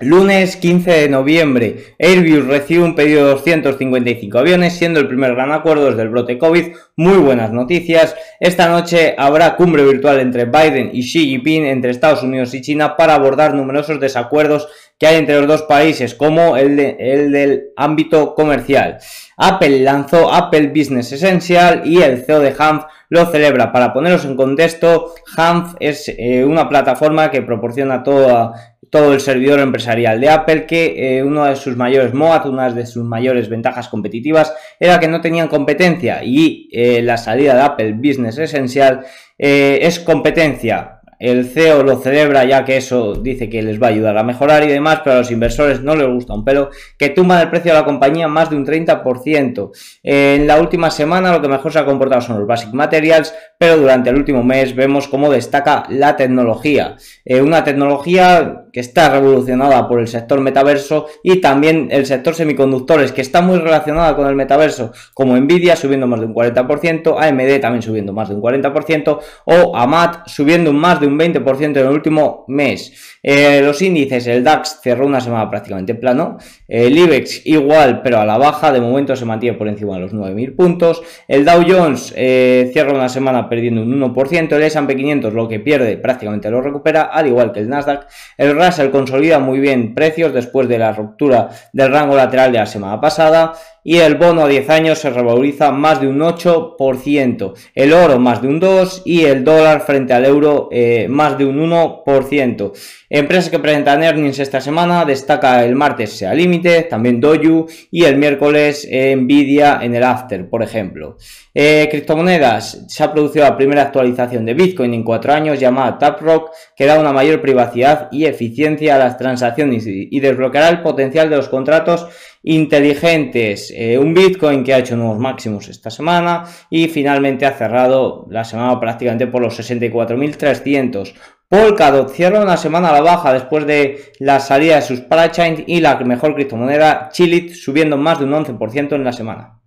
Lunes 15 de noviembre, Airbus recibe un pedido de 255 aviones, siendo el primer gran acuerdo desde el brote COVID. Muy buenas noticias. Esta noche habrá cumbre virtual entre Biden y Xi Jinping, entre Estados Unidos y China, para abordar numerosos desacuerdos que hay entre los dos países, como el, del ámbito comercial. Apple lanzó Apple Business Essential y el CEO de Hanf lo celebra. Para poneros en contexto, Hanf es eh, una plataforma que proporciona toda todo el servidor empresarial de Apple, que eh, uno de sus mayores MOAT, una de sus mayores ventajas competitivas, era que no tenían competencia y eh, la salida de Apple Business Essential eh, es competencia el CEO lo celebra ya que eso dice que les va a ayudar a mejorar y demás, pero a los inversores no les gusta un pelo que tumban el precio de la compañía más de un 30%. En la última semana lo que mejor se ha comportado son los Basic Materials, pero durante el último mes vemos cómo destaca la tecnología. Eh, una tecnología está revolucionada por el sector metaverso y también el sector semiconductores que está muy relacionada con el metaverso, como Nvidia subiendo más de un 40%, AMD también subiendo más de un 40% o AMAT subiendo más de un 20% en el último mes. Eh, los índices, el DAX cerró una semana prácticamente plano, el IBEX igual pero a la baja, de momento se mantiene por encima de los 9.000 puntos, el Dow Jones eh, cierra una semana perdiendo un 1%, el S&P 500 lo que pierde prácticamente lo recupera, al igual que el Nasdaq, el Russell consolida muy bien precios después de la ruptura del rango lateral de la semana pasada, y el bono a 10 años se revaloriza más de un 8%, el oro más de un 2% y el dólar frente al euro eh, más de un 1%. Empresas que presentan earnings esta semana, destaca el martes Sea Límite, también Doju y el miércoles Nvidia en el After, por ejemplo. Eh, criptomonedas, se ha producido la primera actualización de Bitcoin en cuatro años llamada Taprock, que da una mayor privacidad y eficiencia a las transacciones y desbloqueará el potencial de los contratos inteligentes. Eh, un Bitcoin que ha hecho nuevos máximos esta semana y finalmente ha cerrado la semana prácticamente por los 64.300. Polkadot cierra una semana a la baja después de la salida de sus parachains y la mejor criptomoneda Chilit subiendo más de un 11% en la semana.